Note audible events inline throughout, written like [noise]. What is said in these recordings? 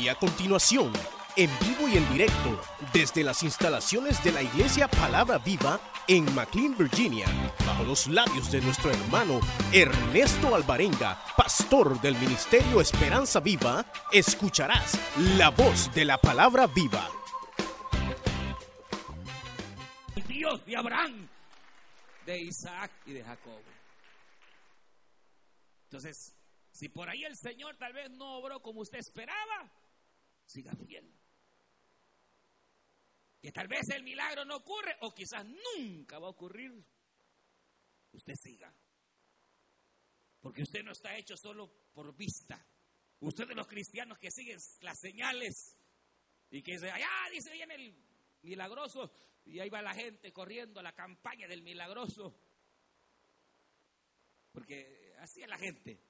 Y a continuación, en vivo y en directo, desde las instalaciones de la Iglesia Palabra Viva en McLean, Virginia, bajo los labios de nuestro hermano Ernesto Alvarenga, pastor del Ministerio Esperanza Viva, escucharás la voz de la Palabra Viva. Dios de Abraham, de Isaac y de Jacob. Entonces, si por ahí el Señor tal vez no obró como usted esperaba, siga fiel. Que tal vez el milagro no ocurre o quizás nunca va a ocurrir. Usted siga. Porque usted no está hecho solo por vista. Usted de los cristianos que siguen las señales y que dice, allá dice viene el milagroso y ahí va la gente corriendo a la campaña del milagroso. Porque así es la gente.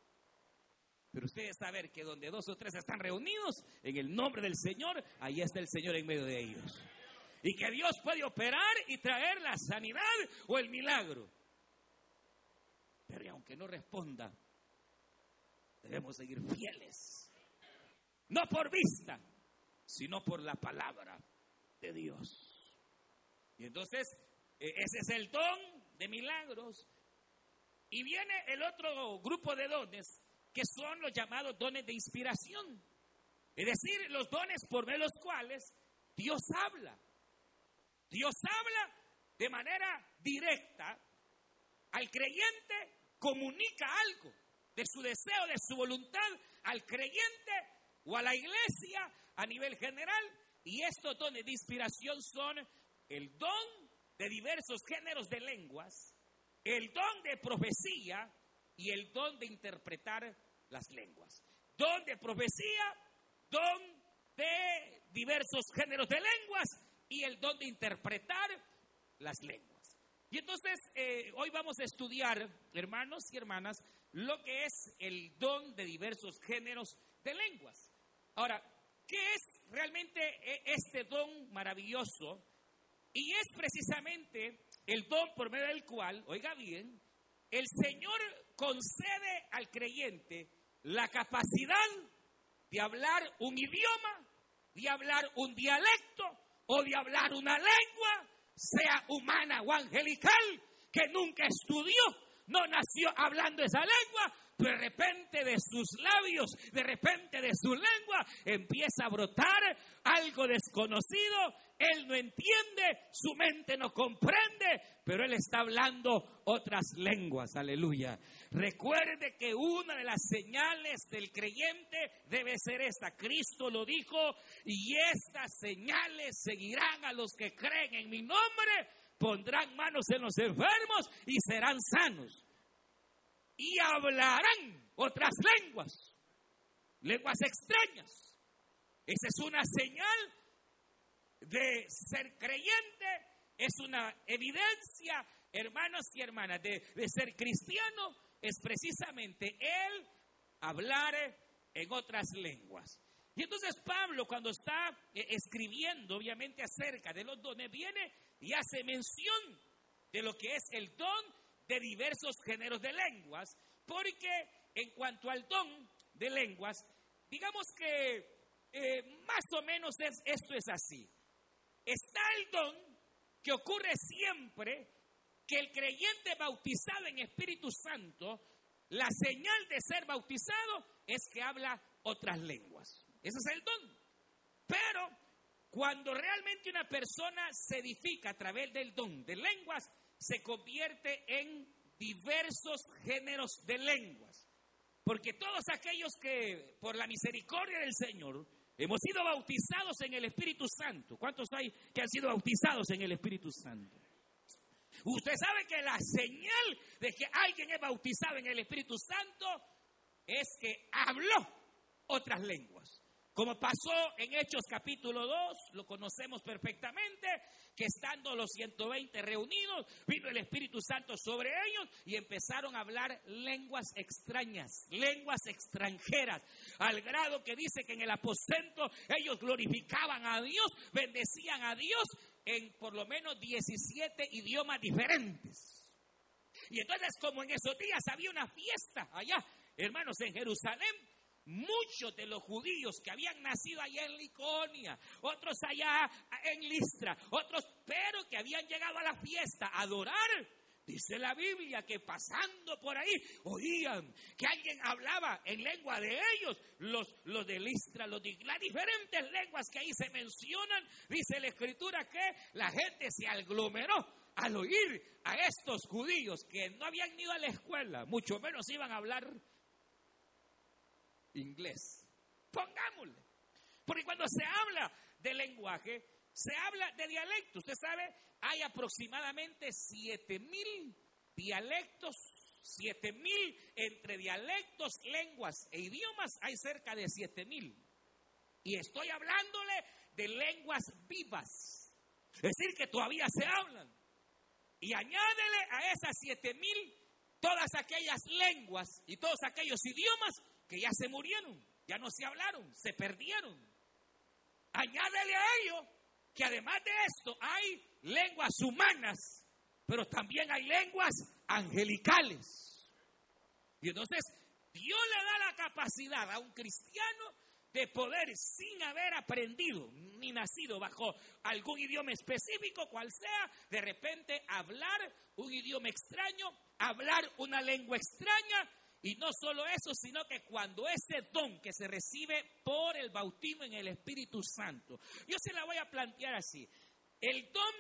Pero ustedes saber que donde dos o tres están reunidos en el nombre del Señor, ahí está el Señor en medio de ellos. Y que Dios puede operar y traer la sanidad o el milagro. Pero aunque no responda, debemos seguir fieles. No por vista, sino por la palabra de Dios. Y entonces, e, ese es el don de milagros. Y viene el otro grupo de dones que son los llamados dones de inspiración. Es decir, los dones por medio los cuales Dios habla. Dios habla de manera directa al creyente, comunica algo de su deseo, de su voluntad al creyente o a la iglesia a nivel general. Y estos dones de inspiración son el don de diversos géneros de lenguas, el don de profecía, y el don de interpretar las lenguas. Don de profecía, don de diversos géneros de lenguas y el don de interpretar las lenguas. Y entonces eh, hoy vamos a estudiar, hermanos y hermanas, lo que es el don de diversos géneros de lenguas. Ahora, ¿qué es realmente eh, este don maravilloso? Y es precisamente el don por medio del cual, oiga bien, el Señor concede al creyente la capacidad de hablar un idioma, de hablar un dialecto o de hablar una lengua, sea humana o angelical, que nunca estudió, no nació hablando esa lengua, de repente de sus labios, de repente de su lengua, empieza a brotar algo desconocido. Él no entiende, su mente no comprende, pero él está hablando otras lenguas. Aleluya. Recuerde que una de las señales del creyente debe ser esta. Cristo lo dijo, y estas señales seguirán a los que creen en mi nombre, pondrán manos en los enfermos y serán sanos y hablarán otras lenguas, lenguas extrañas. Esa es una señal de ser creyente, es una evidencia, hermanos y hermanas, de, ser cristiano, es precisamente el hablar en otras lenguas. Y entonces Pablo cuando está eh, escribiendo obviamente acerca de los dones, viene y hace mención de lo que es el don de diversos géneros de lenguas, porque en cuanto al don de lenguas, digamos que eh, más o menos es, esto es así. Está el don que ocurre siempre que el creyente bautizado en Espíritu Santo, la señal de ser bautizado es que habla otras lenguas. Ese es el don. Pero cuando realmente una persona se edifica a través del don de lenguas, se convierte en diversos géneros de lenguas. Porque todos aquellos que por la misericordia del Señor hemos sido bautizados en el Espíritu Santo. ¿Cuántos hay que han sido bautizados en el Espíritu Santo? Usted sabe que la señal de que alguien es bautizado en el Espíritu Santo es que habló otras lenguas. Como pasó en Hechos capítulo 2, lo conocemos perfectamente, que estando los 120 reunidos, vino el Espíritu Santo sobre ellos y empezaron a hablar lenguas extrañas, lenguas extranjeras, al grado que dice que en el aposento ellos glorificaban a Dios, bendecían a Dios en por lo menos 17 idiomas diferentes. Y entonces como en esos días había una fiesta allá, hermanos, en Jerusalén, muchos de los judíos que habían nacido allá en Liconia, otros allá en Listra, otros, pero que habían llegado a la fiesta a adorar. Dice la Biblia que pasando por ahí oían que alguien hablaba en lengua de ellos, los, los de Listra, los de las diferentes lenguas que ahí se mencionan. Dice la Escritura que la gente se aglomeró al oír a estos judíos que no habían ido a la escuela, mucho menos iban a hablar inglés. Pongámosle. Porque cuando se habla de lenguaje, se habla de dialecto. Usted sabe, hay aproximadamente siete mil dialectos, siete mil entre dialectos, lenguas e idiomas, hay cerca de siete mil. Y estoy hablándole de lenguas vivas. Es decir, que todavía se hablan. Y añádele a esas siete mil todas aquellas lenguas y todos aquellos idiomas que ya se murieron, ya no se hablaron, se perdieron. Añádele a ello que además de esto hay lenguas humanas, pero también hay lenguas angelicales. Y entonces Dios le da la capacidad a un cristiano de poder, sin haber aprendido ni nacido bajo algún idioma específico, cual sea, de repente hablar un idioma extraño, hablar una lengua extraña y no solo eso, sino que cuando ese don que se recibe por el bautismo en el Espíritu Santo, yo se la voy a plantear así. El don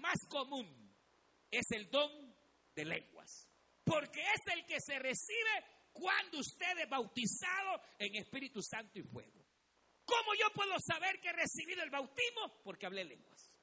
más común es el don de lenguas, porque es el que se recibe cuando usted es bautizado en Espíritu Santo y fuego. ¿Cómo yo puedo saber que he recibido el bautismo? Porque hablé lenguas.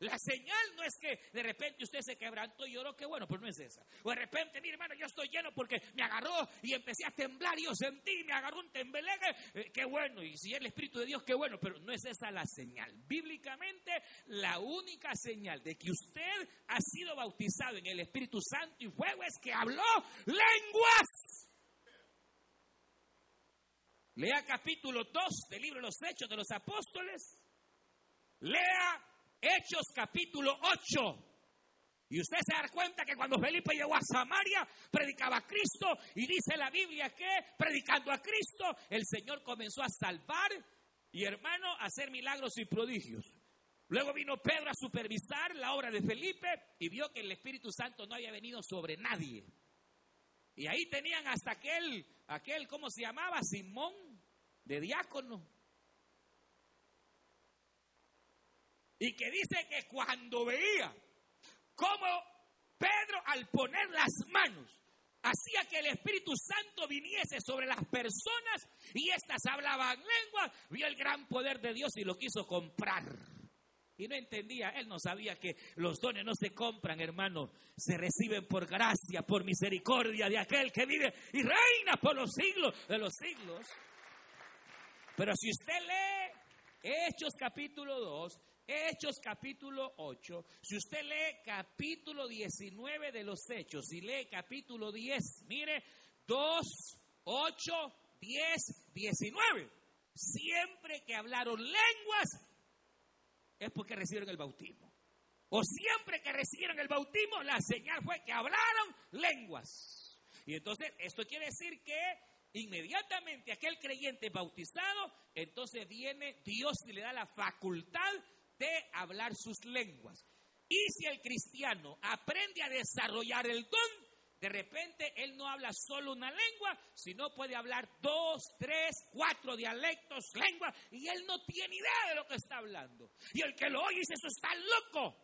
La señal no es que de repente usted se quebrantó y lloró, qué bueno, pero no es esa. O de repente, mi hermano, yo estoy lleno porque me agarró y empecé a temblar y yo sentí, me agarró un tembelegue, eh, qué bueno. Y si es el Espíritu de Dios, qué bueno, pero no es esa la señal. Bíblicamente, la única señal de que usted ha sido bautizado en el Espíritu Santo y fuego es que habló lenguas. Lea capítulo 2 del libro de los Hechos de los Apóstoles. Lea Hechos capítulo 8. Y usted se da cuenta que cuando Felipe llegó a Samaria, predicaba a Cristo y dice la Biblia que predicando a Cristo, el Señor comenzó a salvar y hermano a hacer milagros y prodigios. Luego vino Pedro a supervisar la obra de Felipe y vio que el Espíritu Santo no había venido sobre nadie. Y ahí tenían hasta aquel, aquel, ¿cómo se llamaba? Simón, de diácono. Y que dice que cuando veía cómo Pedro al poner las manos hacía que el Espíritu Santo viniese sobre las personas y éstas hablaban lengua, vio el gran poder de Dios y lo quiso comprar. Y no entendía, él no sabía que los dones no se compran, hermano, se reciben por gracia, por misericordia de aquel que vive y reina por los siglos de los siglos. Pero si usted lee Hechos capítulo 2, Hechos capítulo 8, si usted lee capítulo 19 de los Hechos y lee capítulo 10, mire, 2, 8, 10, 19. Siempre que hablaron lenguas es porque recibieron el bautismo. O siempre que recibieron el bautismo, la señal fue que hablaron lenguas. Y entonces, esto quiere decir que inmediatamente aquel creyente bautizado, entonces viene Dios y le da la facultad de hablar sus lenguas. Y si el cristiano aprende a desarrollar el don, de repente él no habla solo una lengua, sino puede hablar dos, tres, cuatro dialectos, lenguas, y él no tiene idea de lo que está hablando. Y el que lo oye dice, eso está loco.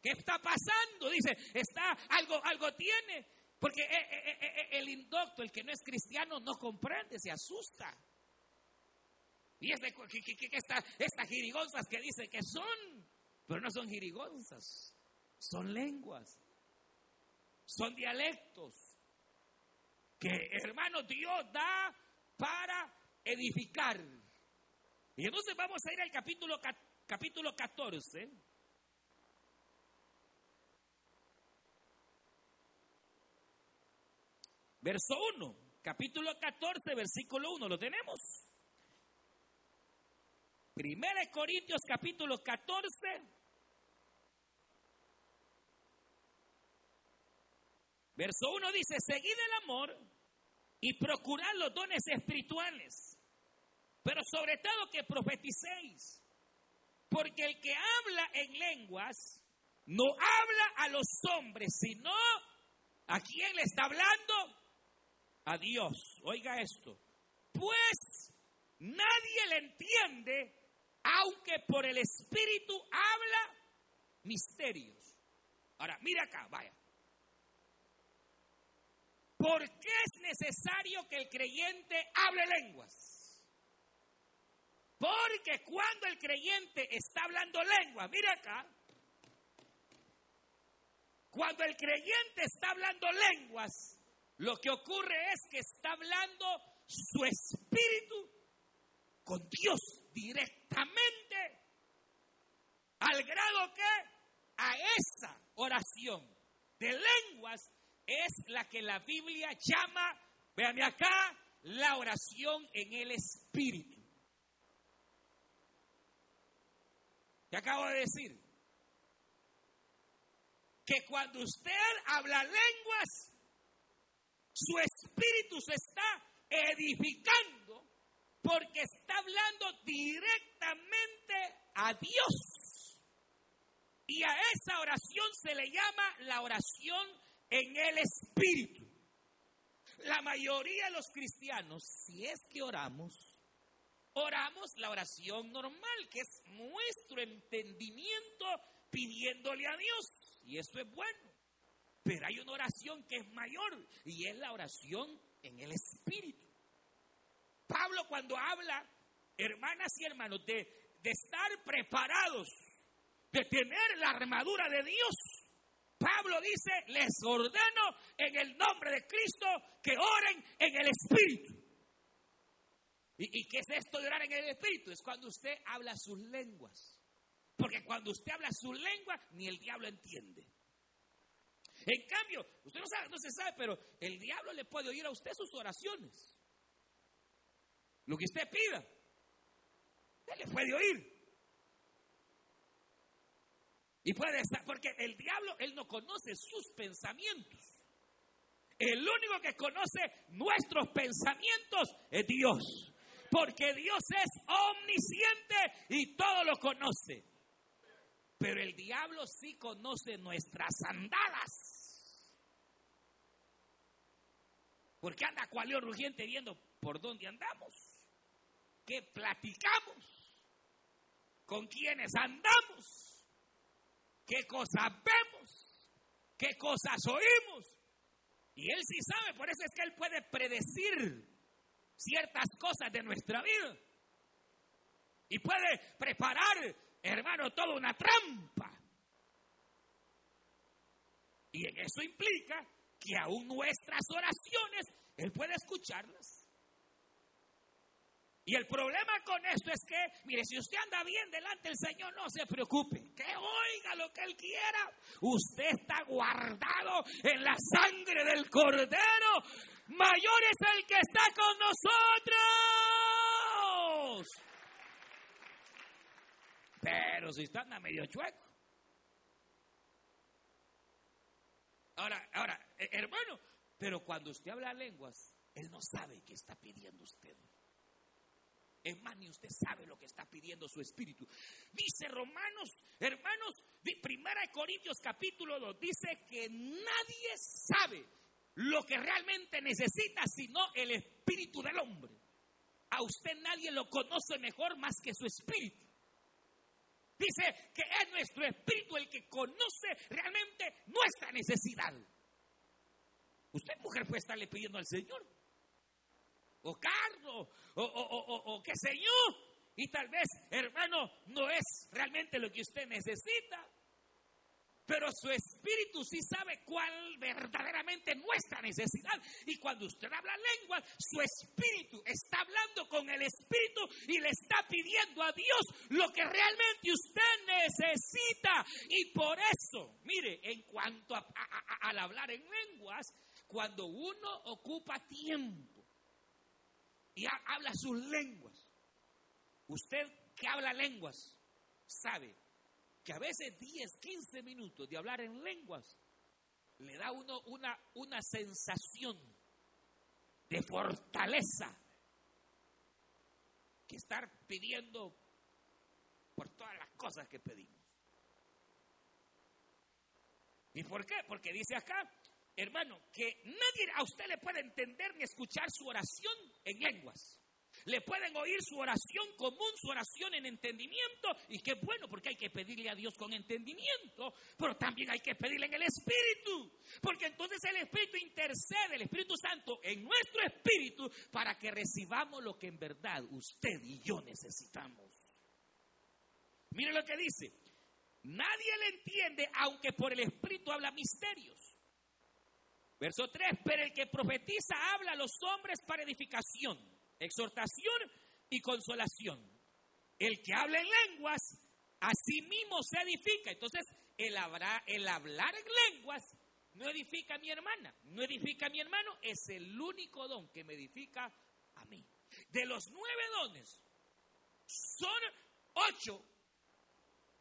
¿Qué está pasando? Dice, está, algo, algo tiene. Porque eh, eh, eh, el indocto, el que no es cristiano, no comprende, se asusta. Y es de, que, estas jirigonzas que dicen que son, pero no son jirigonzas, son lenguas, son dialectos que hermano Dios da para edificar. Y entonces vamos a ir al capítulo, capítulo 14. Verso 1, capítulo 14, versículo 1, ¿lo tenemos? Primera Corintios capítulo 14. Verso 1 dice, seguid el amor y procurad los dones espirituales, pero sobre todo que profeticéis, porque el que habla en lenguas no habla a los hombres, sino a quién le está hablando, a Dios. Oiga esto, pues nadie le entiende, aunque por el Espíritu habla misterios. Ahora, mira acá, vaya. ¿Por qué es necesario que el creyente hable lenguas? Porque cuando el creyente está hablando lenguas, mira acá, cuando el creyente está hablando lenguas, lo que ocurre es que está hablando su espíritu con Dios directamente, al grado que a esa oración de lenguas es la que la Biblia llama, véanme acá, la oración en el Espíritu. ¿Qué acabo de decir? Que cuando usted habla lenguas, su espíritu se está edificando porque está hablando directamente a Dios. Y a esa oración se le llama la oración en el Espíritu. La mayoría de los cristianos, si es que oramos, oramos la oración normal, que es nuestro entendimiento pidiéndole a Dios. Y eso es bueno. Pero hay una oración que es mayor y es la oración en el Espíritu. Pablo cuando habla, hermanas y hermanos, de, de estar preparados, de tener la armadura de Dios, Pablo dice, les ordeno en el nombre de Cristo que oren en el Espíritu. ¿Y, qué es esto de orar en el Espíritu? Es cuando usted habla sus lenguas. Porque cuando usted habla sus lenguas, ni el diablo entiende. En cambio, usted no sabe, no se sabe, pero el diablo le puede oír a usted sus oraciones. Lo que usted pida, él le puede oír. Y puede estar, porque el diablo, él no conoce sus pensamientos. El único que conoce nuestros pensamientos es Dios. Porque Dios es omnisciente y todo lo conoce. Pero el diablo sí conoce nuestras andadas. Porque anda cual león rugiente viendo por dónde andamos. ¿Qué platicamos? ¿Con quiénes andamos? qué cosas vemos, qué cosas oímos. Y Él sí sabe, por eso es que Él puede predecir ciertas cosas de nuestra vida. Y puede preparar, hermano, toda una trampa. Y en eso implica que aún nuestras oraciones, Él puede escucharlas. Y el problema con esto es que, mire, si usted anda bien delante del Señor, no se preocupe. Que oiga lo que Él quiera. Usted está guardado en la sangre del Cordero. Mayor es el que está con nosotros. Pero si usted anda medio chueco. Ahora, ahora, eh, hermano, pero cuando usted habla lenguas, Él no sabe qué está pidiendo usted. Más, ni usted sabe lo que está pidiendo su espíritu. Dice Romanos, hermanos, Primera de Corintios capítulo 2, dice que nadie sabe lo que realmente necesita sino el espíritu del hombre. A usted nadie lo conoce mejor más que su espíritu. Dice que es nuestro espíritu el que conoce realmente nuestra necesidad. Usted, mujer, puede estarle pidiendo al Señor o carro, o, qué sé yo. Y tal vez, hermano, no es realmente lo que usted necesita. Pero su espíritu sí sabe cuál verdaderamente es nuestra necesidad. Y cuando usted habla lenguas, su espíritu está hablando con el espíritu y le está pidiendo a Dios lo que realmente usted necesita. Y por eso, mire, en cuanto al hablar en lenguas, cuando uno ocupa tiempo y habla sus lenguas. Usted que habla lenguas sabe que a veces 10, 15 minutos de hablar en lenguas le da uno una, una sensación de fortaleza que estar pidiendo por todas las cosas que pedimos. ¿Y por qué? Porque dice acá, hermano, que nadie a usted le puede entender ni escuchar su oración en lenguas. Le pueden oír su oración común, su oración en entendimiento, y qué bueno, porque hay que pedirle a Dios con entendimiento, pero también hay que pedirle en el Espíritu, porque entonces el Espíritu intercede, el Espíritu Santo, en nuestro espíritu, para que recibamos lo que en verdad usted y yo necesitamos. Mire lo que dice, nadie le entiende, aunque por el Espíritu habla misterios. Verso 3, pero el que profetiza habla a los hombres para edificación exhortación y consolación. El que habla en lenguas, a sí mismo se edifica. Entonces, el, el hablar en lenguas no edifica a mi hermana, no edifica a mi hermano, es el único don que me edifica a mí. De los nueve dones, son ocho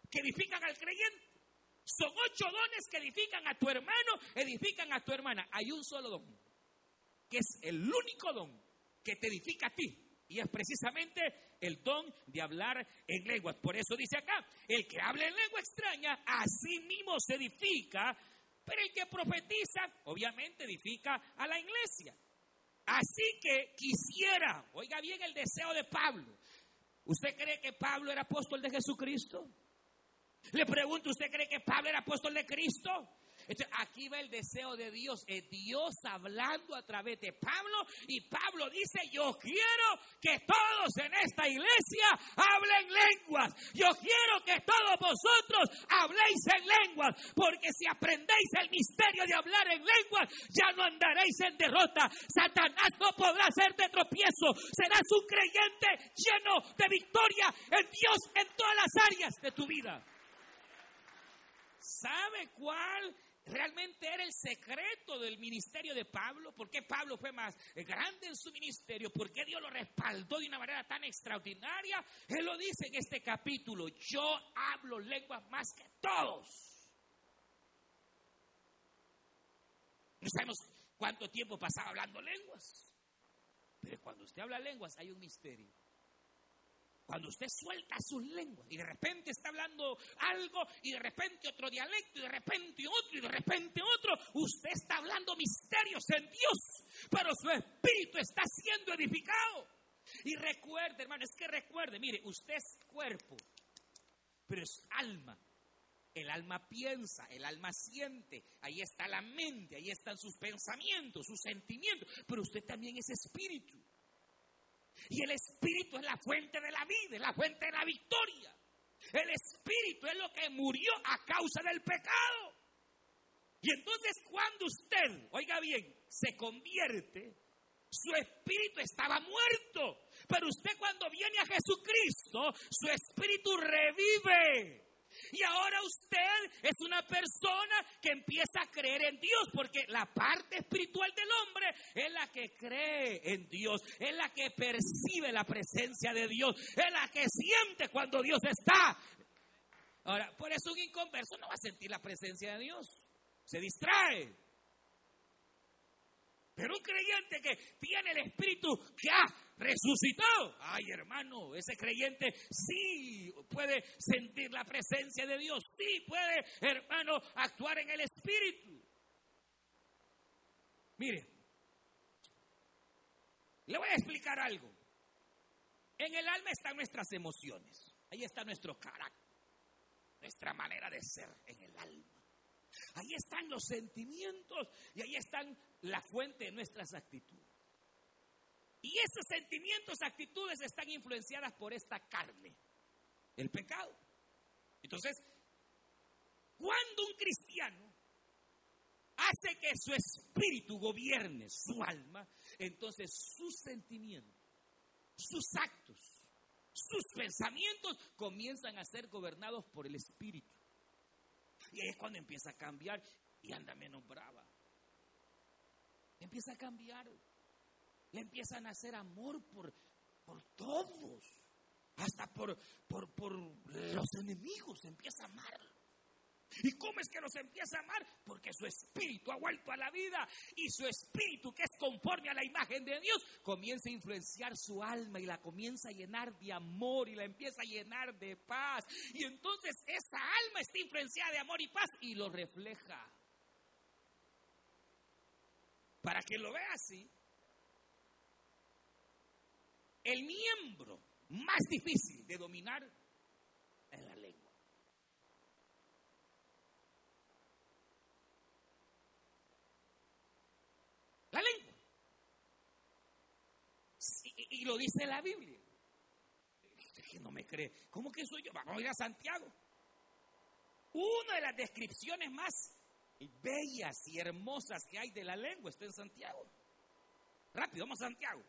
que edifican al creyente. Son ocho dones que edifican a tu hermano, edifican a tu hermana. Hay un solo don, que es el único don que te edifica a ti. Y es precisamente el don de hablar en lenguas. Por eso dice acá, el que habla en lengua extraña, a sí mismo se edifica, pero el que profetiza, obviamente edifica a la iglesia. Así que quisiera, oiga bien el deseo de Pablo. ¿Usted cree que Pablo era apóstol de Jesucristo? Le pregunto, ¿usted cree que Pablo era apóstol de Cristo? aquí va el deseo de Dios, es Dios hablando a través de Pablo y Pablo dice, yo quiero que todos en esta iglesia hablen lenguas, yo quiero que todos vosotros habléis en lenguas, porque si aprendéis el misterio de hablar en lenguas, ya no andaréis en derrota, Satanás no podrá hacerte tropiezo, serás un creyente lleno de victoria en Dios en todas las áreas de tu vida. ¿Sabe cuál realmente era el secreto del ministerio de Pablo, por qué Pablo fue más grande en su ministerio, por qué Dios lo respaldó de una manera tan extraordinaria. Él lo dice en este capítulo, yo hablo lenguas más que todos. No sabemos cuánto tiempo pasaba hablando lenguas, pero cuando usted habla lenguas hay un misterio. Cuando usted suelta sus lenguas y de repente está hablando algo y de repente otro dialecto y de repente otro y de repente otro, usted está hablando misterios en Dios, pero su espíritu está siendo edificado. Y recuerde, hermano, es que recuerde, mire, usted es cuerpo, pero es alma. El alma piensa, el alma siente, ahí está la mente, ahí están sus pensamientos, sus sentimientos, pero usted también es espíritu. Y el Espíritu es la fuente de la vida, es la fuente de la victoria. El Espíritu es lo que murió a causa del pecado. Y entonces cuando usted, oiga bien, se convierte, su espíritu estaba muerto. Pero usted cuando viene a Jesucristo, su espíritu revive. Y ahora usted es una persona que empieza a creer en Dios, porque la parte espiritual del hombre es la que cree en Dios, es la que percibe la presencia de Dios, es la que siente cuando Dios está. Ahora, por eso un inconverso no va a sentir la presencia de Dios, se distrae. Pero un creyente que tiene el Espíritu que ha resucitado, ay hermano, ese creyente sí puede sentir la presencia de Dios, sí puede, hermano, actuar en el Espíritu. Mire, le voy a explicar algo. En el alma están nuestras emociones, ahí está nuestro carácter, nuestra manera de ser en el alma. Ahí están los sentimientos y ahí están la fuente de nuestras actitudes. Y esos sentimientos, actitudes están influenciadas por esta carne, el pecado. Entonces, cuando un cristiano hace que su espíritu gobierne su alma, entonces sus sentimientos, sus actos, sus pensamientos comienzan a ser gobernados por el espíritu. Y es cuando empieza a cambiar y anda menos brava. Empieza a cambiar. Le empieza a nacer amor por, por todos. Hasta por, por, por los enemigos. Empieza a amar. ¿Y cómo es que los empieza a amar? Porque su espíritu ha vuelto a la vida y su espíritu, que es conforme a la imagen de Dios, comienza a influenciar su alma y la comienza a llenar de amor y la empieza a llenar de paz. Y entonces esa alma está influenciada de amor y paz y lo refleja. Para que lo vea así, el miembro más difícil de dominar es la lengua. La lengua. Y, lo dice la Biblia. que no me cree. ¿Cómo que soy yo? Vamos a ir a Santiago. Una de las descripciones más bellas y hermosas que hay de la lengua está en Santiago. Rápido, vamos a Santiago.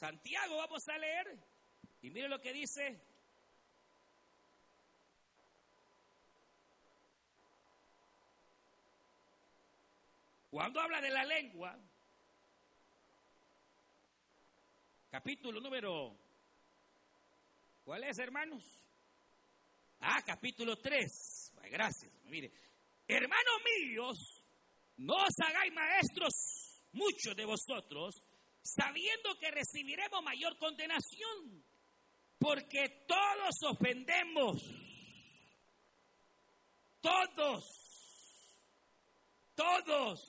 Santiago vamos a leer. Y mire lo que dice. Cuando habla de la lengua, capítulo número, ¿cuál es, hermanos? Ah, capítulo 3. Gracias. Mire, hermanos míos, no os hagáis maestros, muchos de vosotros, sabiendo que recibiremos mayor condenación, porque todos ofendemos, todos, todos,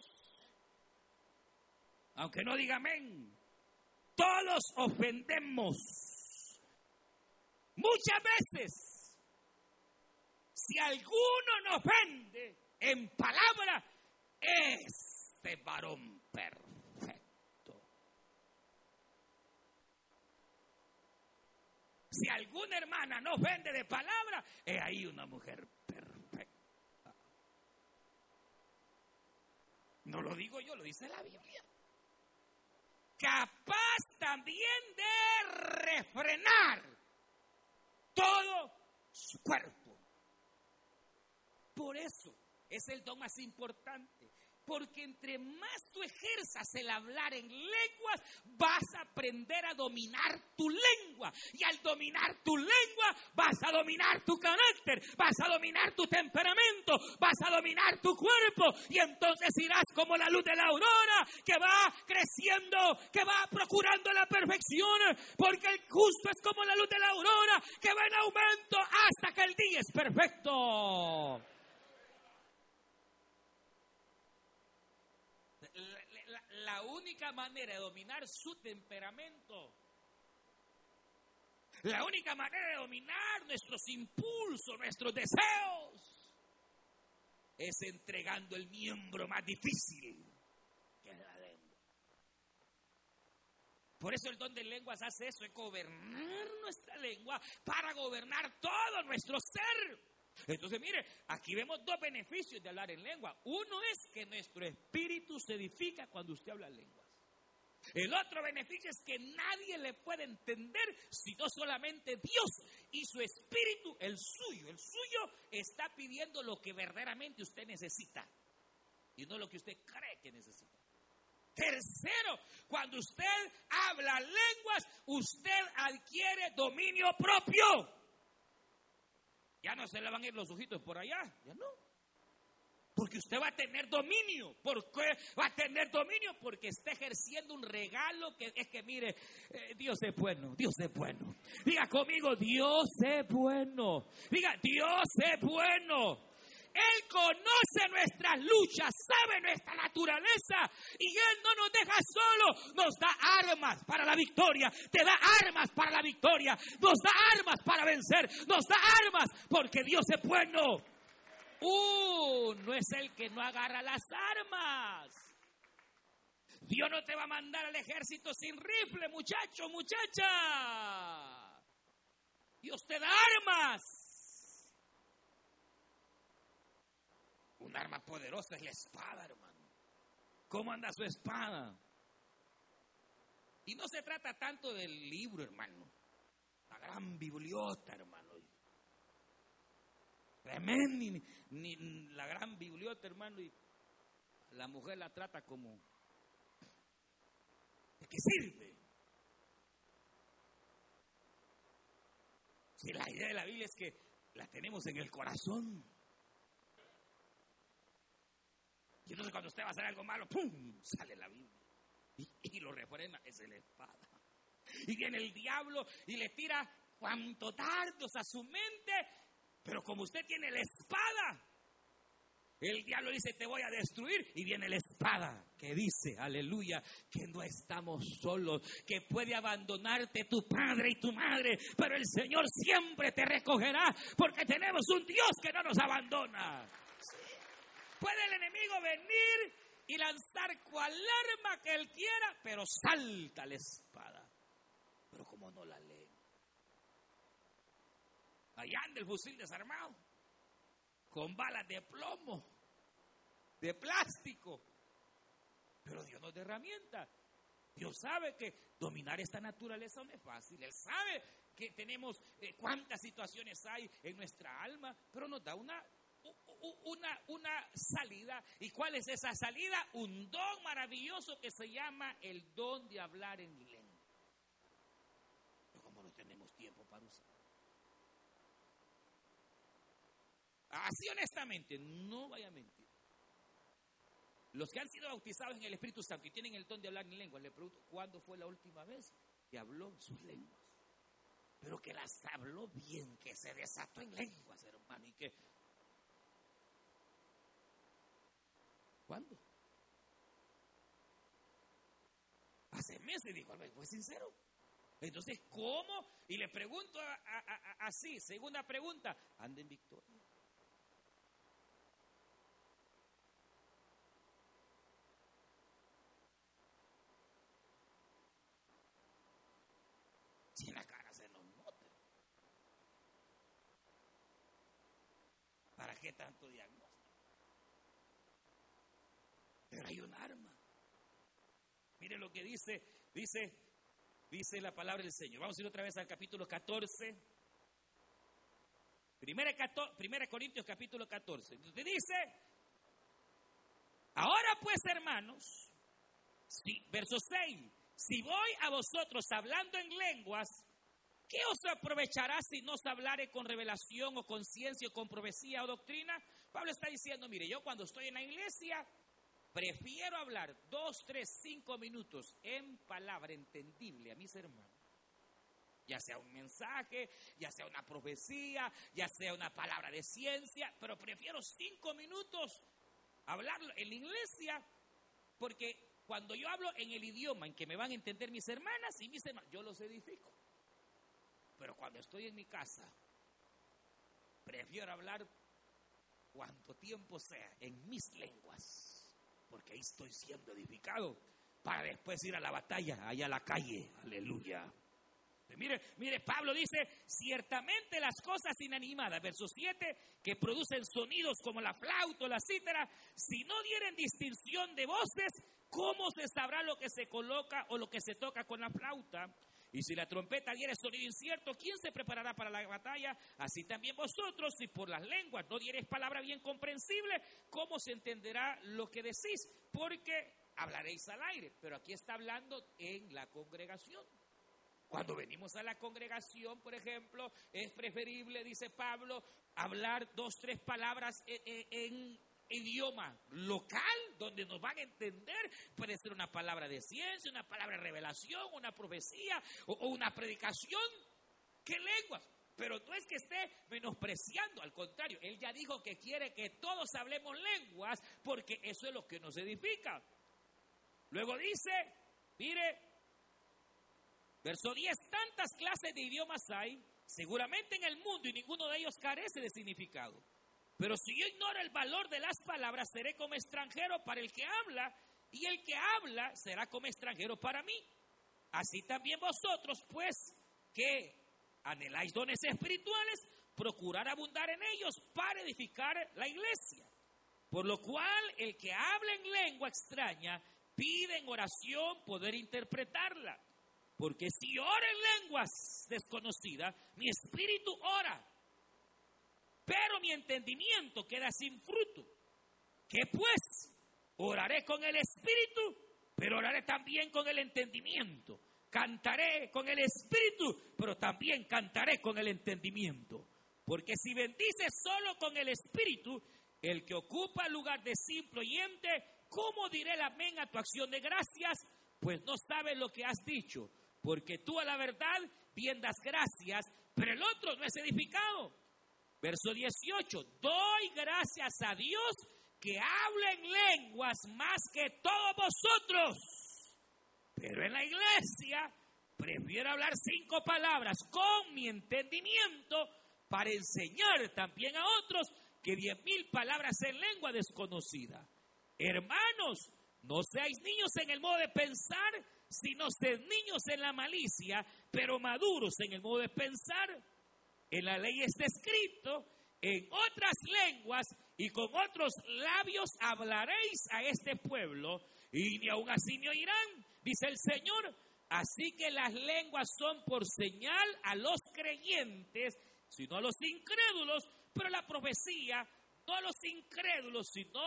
aunque no diga amén, todos ofendemos. Muchas veces, si alguno nos ofende en palabra, este varón perfecto Si alguna hermana no vende de palabra, es ahí una mujer perfecta. No lo digo yo, lo dice la Biblia. Capaz también de refrenar todo su cuerpo. Por eso es el don más importante. Porque entre más tú ejerzas el hablar en lenguas, vas a aprender a dominar tu lengua. Y al dominar tu lengua, vas a dominar tu carácter, vas a dominar tu temperamento, vas a dominar tu cuerpo. Y entonces irás como la luz de la aurora, que va creciendo, que va procurando la perfección. Porque el justo es como la luz de la aurora, que va en aumento hasta que el día es perfecto. La única manera de dominar su temperamento, la única manera de dominar nuestros impulsos, nuestros deseos, es entregando el miembro más difícil, que es la lengua. Por eso el don de lenguas hace eso, es gobernar nuestra lengua para gobernar todo nuestro ser. Entonces, mire, aquí vemos dos beneficios de hablar en lengua. Uno es que nuestro espíritu se edifica cuando usted habla lenguas. El otro beneficio es que nadie le puede entender sino solamente Dios y su espíritu, el suyo. El suyo está pidiendo lo que verdaderamente usted necesita y no lo que usted cree que necesita. Tercero, cuando usted habla lenguas, usted adquiere dominio propio. Ya no se le van a ir los ojitos por allá, ya no. Porque usted va a tener dominio. ¿Por qué va a tener dominio? Porque está ejerciendo un regalo que es que, mire, eh, Dios es bueno, Dios es bueno. Diga conmigo, Dios es bueno. Diga, Dios es bueno. Él conoce nuestras luchas, sabe nuestra naturaleza y Él no nos deja solo, nos da armas para la victoria, te da armas para la victoria, nos da armas para vencer, nos da armas porque Dios es bueno. Uh, no es el que no agarra las armas. Dios no te va a mandar al ejército sin rifle, muchacho, muchacha. Dios te da armas. Un arma poderosa es la espada, hermano. ¿Cómo anda su espada? Y no se trata tanto del libro, hermano. La gran bibliota, hermano. Ni, la gran bibliota, hermano. Y la mujer la trata como. ¿De qué sirve? Si la idea de la Biblia es que la tenemos en el corazón. Y entonces cuando usted va a hacer algo malo, ¡pum! sale la Biblia. Y, lo refrena, es la espada. Y viene el diablo y le tira cuanto dardos a su mente, pero como usted tiene la espada, el diablo dice, te voy a destruir. Y viene la espada que dice, aleluya, que no estamos solos, que puede abandonarte tu padre y tu madre, pero el Señor siempre te recogerá porque tenemos un Dios que no nos abandona. Puede el enemigo venir y lanzar cual arma que él quiera, pero salta la espada. Pero como no la lee. Allá anda el fusil desarmado, con balas de plomo, de plástico. Pero Dios nos da herramientas. Dios sabe que dominar esta naturaleza no es fácil. Él sabe que tenemos eh, cuántas situaciones hay en nuestra alma, pero nos da una, una, una salida. ¿Y cuál es esa salida? Un don maravilloso que se llama el don de hablar en lengua. Pero como no tenemos tiempo para usar. Así honestamente, no vaya a mentir. Los que han sido bautizados en el Espíritu Santo y tienen el don de hablar en lengua, le pregunto, ¿cuándo fue la última vez que habló sus lenguas? Pero que las habló bien, que se desató en lenguas, hermano, y que... ¿Cuándo? Hace meses, dijo, fue sincero. Entonces, ¿cómo? Y le pregunto así, segunda pregunta, ¿anda en victoria? qué tanto diagnóstico? Pero hay un Mire lo que dice, dice, dice la palabra del Señor. Vamos a ir otra vez al capítulo 14. Primera, Corintios capítulo 14. Entonces dice, ahora pues hermanos, si, verso 6, si voy a vosotros hablando en lenguas, ¿Qué os aprovechará si no os hablare con revelación o con ciencia o con profecía o doctrina? Pablo está diciendo, mire, yo cuando estoy en la iglesia prefiero hablar dos, tres, cinco minutos en palabra entendible a mis hermanos. Ya sea un mensaje, ya sea una profecía, ya sea una palabra de ciencia, pero prefiero cinco minutos hablarlo en la iglesia porque cuando yo hablo en el idioma en que me van a entender mis hermanas y mis hermanos, yo los edifico. Pero cuando estoy en mi casa, prefiero hablar cuanto tiempo sea en mis lenguas, porque ahí estoy siendo edificado para después ir a la batalla, allá a la calle. Aleluya. Mire, mire, Pablo dice, ciertamente las cosas inanimadas, verso 7, que producen sonidos como la flauta o la cítara, si no dieren distinción de voces, ¿cómo se sabrá lo que se coloca o lo que se toca con la flauta? Y si la trompeta diere sonido incierto, ¿quién se preparará para la batalla? Así también vosotros, si por las lenguas no diereis palabra bien comprensible, ¿cómo se entenderá lo que decís? Porque hablaréis al aire, pero aquí está hablando en la congregación. Cuando venimos a la congregación, por ejemplo, es preferible, dice Pablo, hablar dos, tres palabras en idioma local donde nos van a entender. Puede ser una palabra de ciencia, una palabra de revelación, una profecía o, una predicación. ¿Qué lenguas? Pero no es que esté menospreciando, al contrario, él ya dijo que quiere que todos hablemos lenguas porque eso es lo que nos edifica. Luego dice, mire, verso 10, tantas clases de idiomas hay, seguramente en el mundo y ninguno de ellos carece de significado. Pero si yo ignoro el valor de las palabras, seré como extranjero para el que habla, y el que habla será como extranjero para mí. Así también vosotros, pues, que anheláis dones espirituales, procurar abundar en ellos para edificar la iglesia. Por lo cual, el que habla en lengua extraña, pide en oración poder interpretarla. Porque si ora en lenguas desconocidas, mi espíritu ora, pero mi entendimiento queda sin fruto. ¿Qué pues? Oraré con el espíritu, pero oraré también con el entendimiento. cantaré con el espíritu, pero también cantaré con el entendimiento. Porque si bendices solo con el espíritu, el que ocupa lugar de simple oyente, ¿cómo diré el amén a tu acción de gracias? Pues no sabes lo que has dicho, porque tú a la verdad bien das gracias, pero el otro no es edificado. Verso 18, doy gracias a Dios que habla en lenguas más que todos vosotros. Pero en la iglesia prefiero hablar cinco palabras con mi entendimiento para enseñar también a otros que diez mil palabras en lengua desconocida. Hermanos, no seáis niños en el modo de pensar, sino sed niños en la malicia, pero maduros en el modo de pensar. En la ley está escrito, en otras lenguas y con otros labios hablaréis a este pueblo, y ni aun así me oirán, dice el Señor. Así que las lenguas son por señal a los creyentes, sino a los incrédulos, pero la profecía no a los incrédulos, sino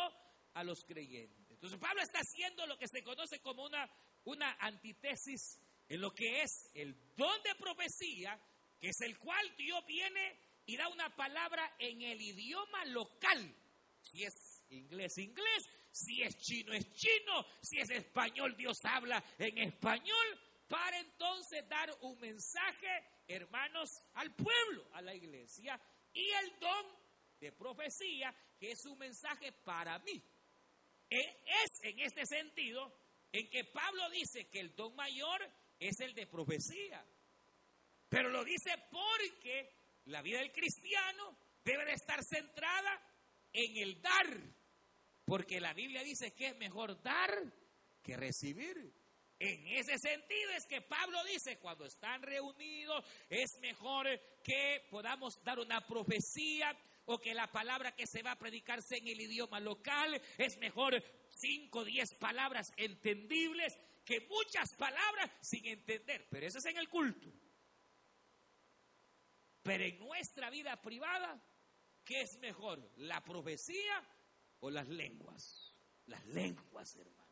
a los creyentes. Entonces Pablo está haciendo lo que se conoce como una, una antítesis en lo que es el don de profecía, que es el cual Dios viene y da una palabra en el idioma local. Si es inglés, inglés. Si es chino, es chino. Si es español, Dios habla en español. Para entonces dar un mensaje, hermanos, al pueblo, a la iglesia. Y el don de profecía, que es un mensaje para mí. E, es en este sentido en que Pablo dice que el don mayor es el de profecía. Pero lo dice porque la vida del cristiano debe de estar centrada en el dar, porque la Biblia dice que es mejor dar que recibir. En ese sentido es que Pablo dice, cuando están reunidos, es mejor que podamos dar una profecía o que la palabra que se va a predicarse en el idioma local es mejor cinco o diez palabras entendibles que muchas palabras sin entender. Pero eso es en el culto. Pero en nuestra vida privada, ¿qué es mejor? ¿La profecía o las lenguas? Las lenguas, hermano.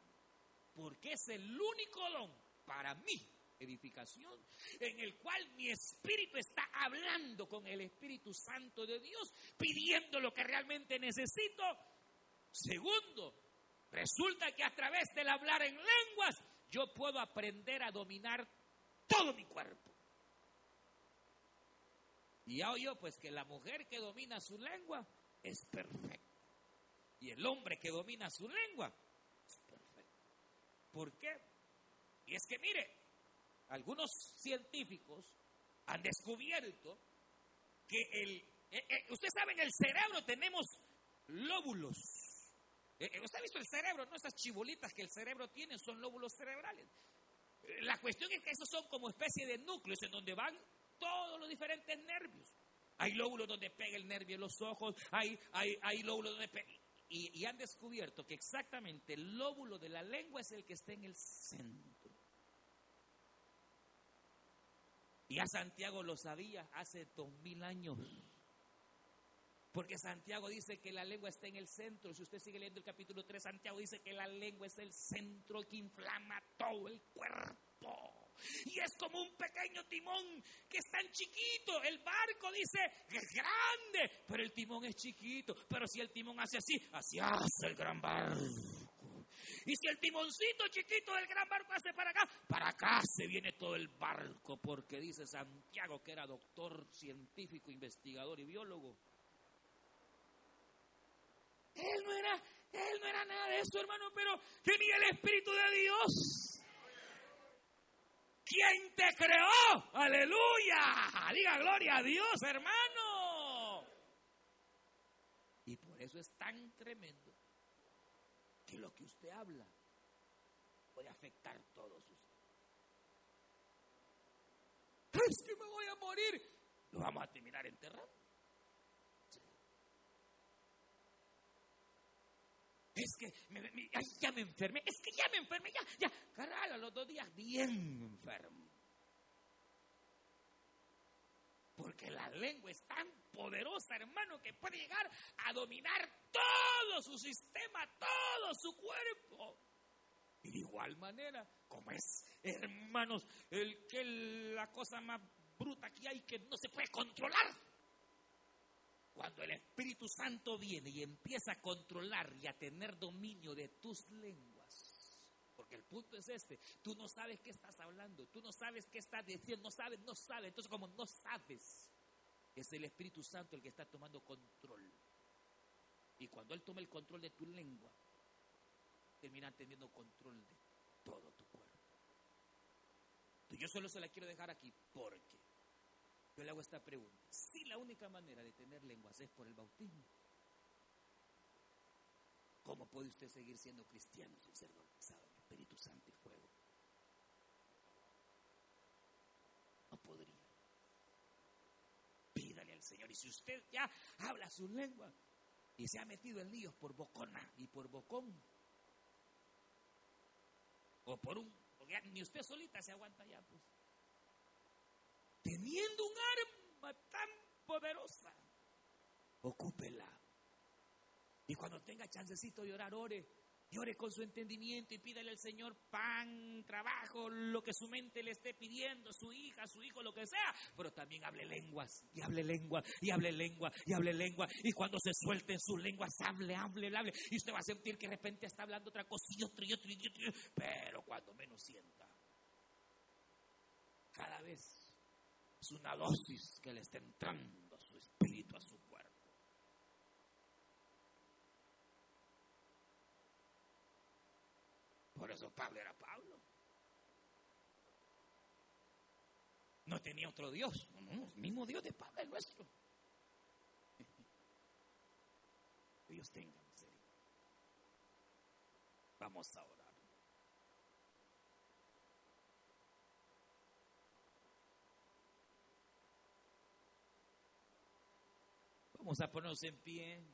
Porque es el único don para mí, edificación, en el cual mi espíritu está hablando con el Espíritu Santo de Dios, pidiendo lo que realmente necesito. Segundo, resulta que a través del hablar en lenguas, yo puedo aprender a dominar todo mi cuerpo. Y ya oyó pues que la mujer que domina su lengua es perfecta. Y el hombre que domina su lengua es perfecto. ¿Por qué? Y es que mire, algunos científicos han descubierto que el... Eh, eh, usted sabe, en el cerebro tenemos lóbulos. Eh, ¿Usted ha visto el cerebro? No, esas chibolitas que el cerebro tiene son lóbulos cerebrales. La cuestión es que esos son como especie de núcleos en donde van todos los diferentes nervios. Hay lóbulos donde pega el nervio en los ojos, hay, hay, hay lóbulos donde pega... Y, y han descubierto que exactamente el lóbulo de la lengua es el que está en el centro. Y a Santiago lo sabía hace dos mil años. Porque Santiago dice que la lengua está en el centro. Si usted sigue leyendo el capítulo 3, Santiago dice que la lengua es el centro que inflama todo el cuerpo. Y es como un pequeño timón que es tan chiquito. El barco dice es grande, pero el timón es chiquito. Pero si el timón hace así, así hace el gran barco. Y si el timoncito chiquito del gran barco hace para acá, para acá se viene todo el barco, porque dice Santiago que era doctor, científico, investigador y biólogo. Él no era, él no era nada de eso, hermano, pero tenía el Espíritu de Dios. ¿Quién te creó? Aleluya. Diga gloria a Dios, hermano. Y por eso es tan tremendo que lo que usted habla puede afectar todos sus. Es que me voy a morir. Lo vamos a terminar enterrando. Es que ya me enfermé, es que ya me enfermé, ya, ya. Caray, a los dos días bien enfermo. Porque la lengua es tan poderosa, hermano, que puede llegar a dominar todo su sistema, todo su cuerpo. Y de igual manera, como es, hermanos, el que la cosa más bruta que hay que no se puede controlar. Cuando el Espíritu Santo viene y empieza a controlar y a tener dominio de tus lenguas. Porque el punto es este, tú no sabes qué estás hablando, tú no sabes qué estás diciendo, no sabes, no sabes. Entonces como no sabes, es el Espíritu Santo el que está tomando control. Y cuando Él toma el control de tu lengua, termina teniendo control de todo tu cuerpo. Yo solo se la quiero dejar aquí porque yo le hago esta pregunta. Si la única manera de tener lenguas es por el bautismo, ¿cómo puede usted seguir siendo cristiano sin ser bautizado en Espíritu Santo y fuego? No podría. Pídale al Señor. Y si usted ya habla su lengua y se ha metido en líos por bocona y por bocón, o por un, porque ni usted solita se aguanta ya, pues teniendo un arma tan poderosa, ocúpela. Y cuando tenga chancecito de orar, ore. Y ore con su entendimiento y pídale al Señor pan, trabajo, lo que su mente le esté pidiendo, su hija, su hijo, lo que sea. Pero también hable lenguas, y hable lengua, y hable lengua, y hable lengua. Y cuando se suelten sus lenguas, hable, hable, hable. Y usted va a sentir que de repente está hablando otra cosa y otro y otro y otro. Pero cuando menos sienta, cada vez es una dosis que le está entrando a su espíritu, a su cuerpo. Por eso Pablo era Pablo. No tenía otro Dios. No, el mismo Dios de Pablo es nuestro. [laughs] Dios tenga misericordia. Vamos ahora. Vamos a ponernos en pie.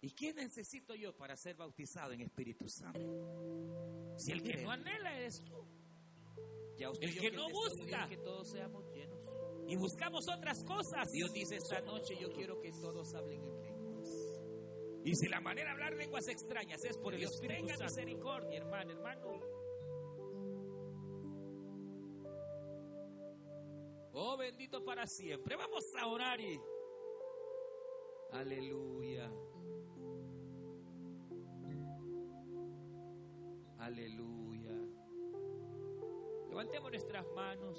¿Y qué necesito yo para ser bautizado en Espíritu Santo? Si el que no anhela es tú. Ya usted el que no busca que todos seamos llenos. Y buscamos otras cosas. Dios dice esta noche yo quiero que todos hablen en lenguas. Y si la manera de hablar lenguas extrañas es por el Espíritu Santo. misericordia, hermano, hermano. Oh, bendito para siempre. Vamos a orar y... Aleluya. Aleluya. Levantemos nuestras manos.